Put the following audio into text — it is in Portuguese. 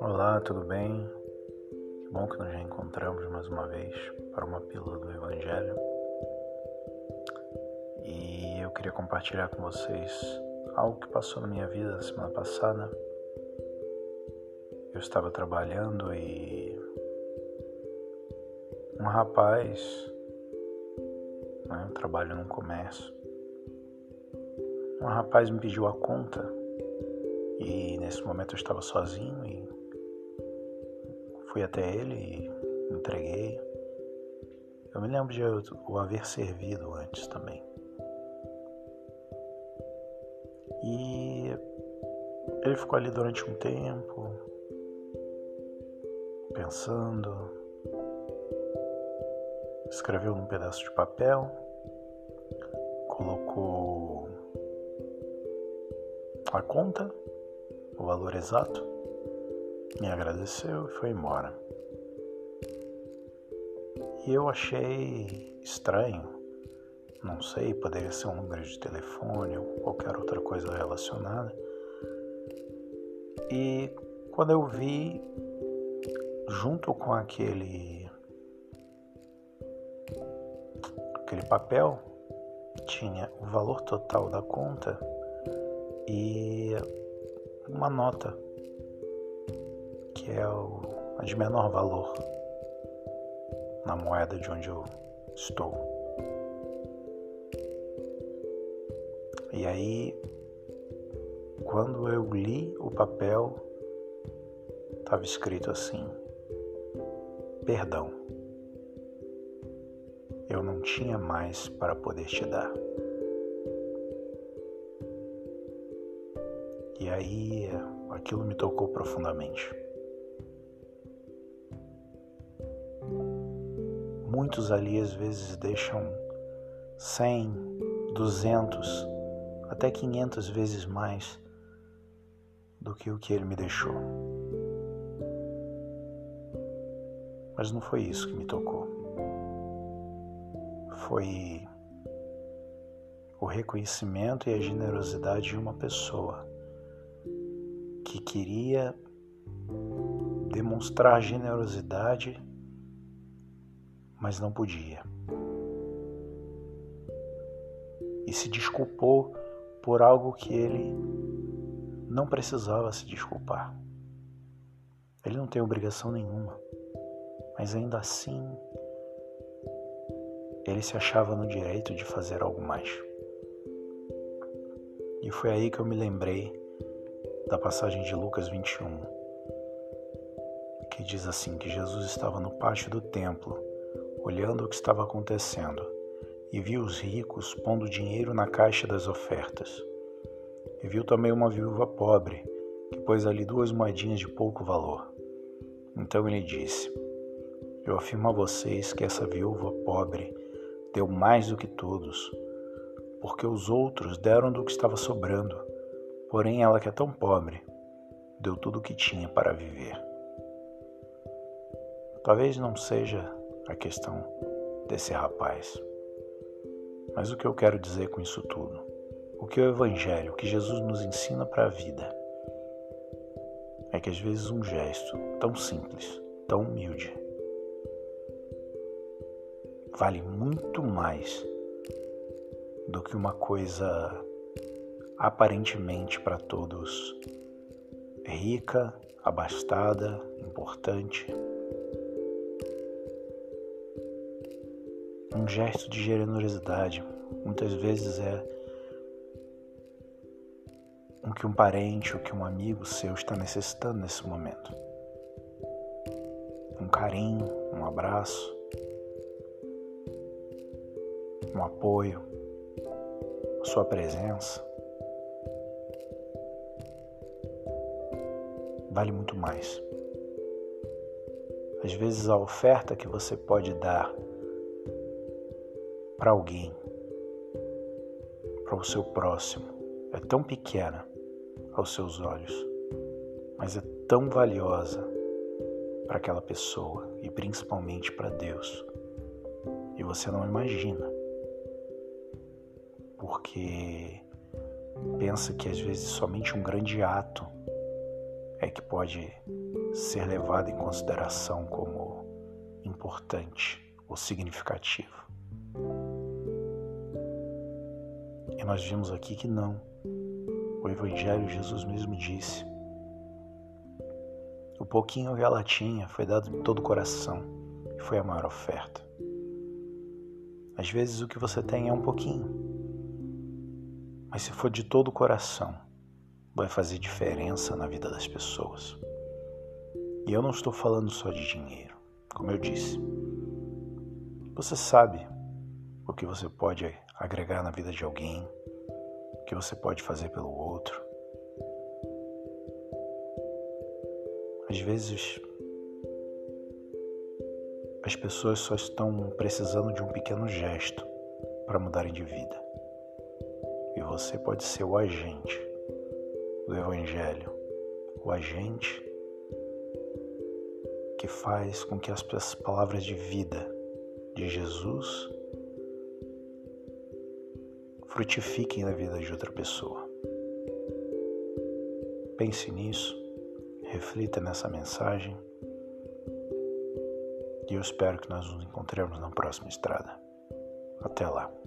Olá, tudo bem? Que bom que nós já encontramos mais uma vez para uma pílula do Evangelho. E eu queria compartilhar com vocês algo que passou na minha vida na semana passada. Eu estava trabalhando e um rapaz, né, eu trabalho num comércio, um rapaz me pediu a conta e nesse momento eu estava sozinho e fui até ele e entreguei. Eu me lembro de o haver servido antes também. E ele ficou ali durante um tempo, pensando, escreveu num pedaço de papel, colocou a conta, o valor exato, me agradeceu e foi embora. E eu achei estranho, não sei, poderia ser um número de telefone ou qualquer outra coisa relacionada. E quando eu vi, junto com aquele aquele papel tinha o valor total da conta e uma nota que é a de menor valor na moeda de onde eu estou. E aí, quando eu li o papel, estava escrito assim: Perdão eu não tinha mais para poder te dar. E aí aquilo me tocou profundamente. Muitos ali às vezes deixam 100, 200, até 500 vezes mais do que o que ele me deixou. Mas não foi isso que me tocou foi o reconhecimento e a generosidade de uma pessoa que queria demonstrar generosidade, mas não podia. E se desculpou por algo que ele não precisava se desculpar. Ele não tem obrigação nenhuma, mas ainda assim ele se achava no direito de fazer algo mais. E foi aí que eu me lembrei da passagem de Lucas 21, que diz assim: que Jesus estava no pátio do templo, olhando o que estava acontecendo, e viu os ricos pondo dinheiro na caixa das ofertas. E viu também uma viúva pobre, que pôs ali duas moedinhas de pouco valor. Então ele disse: Eu afirmo a vocês que essa viúva pobre deu mais do que todos, porque os outros deram do que estava sobrando, porém ela que é tão pobre, deu tudo o que tinha para viver. Talvez não seja a questão desse rapaz, mas o que eu quero dizer com isso tudo, o que o Evangelho, o que Jesus nos ensina para a vida, é que às vezes um gesto tão simples, tão humilde, vale muito mais do que uma coisa aparentemente para todos rica, abastada, importante. Um gesto de generosidade muitas vezes é o que um parente, o que um amigo seu está necessitando nesse momento. Um carinho, um abraço, um apoio, sua presença, vale muito mais. Às vezes a oferta que você pode dar para alguém, para o seu próximo, é tão pequena aos seus olhos, mas é tão valiosa para aquela pessoa e principalmente para Deus. E você não imagina porque pensa que às vezes somente um grande ato é que pode ser levado em consideração como importante ou significativo. E nós vimos aqui que não. O Evangelho, Jesus mesmo disse: o pouquinho que ela tinha foi dado de todo o coração e foi a maior oferta. Às vezes o que você tem é um pouquinho, mas se for de todo o coração, vai fazer diferença na vida das pessoas. E eu não estou falando só de dinheiro, como eu disse. Você sabe o que você pode agregar na vida de alguém, o que você pode fazer pelo outro. Às vezes, as pessoas só estão precisando de um pequeno gesto para mudarem de vida. E você pode ser o agente do Evangelho, o agente que faz com que as palavras de vida de Jesus frutifiquem na vida de outra pessoa. Pense nisso, reflita nessa mensagem e eu espero que nós nos encontremos na próxima estrada. Até lá.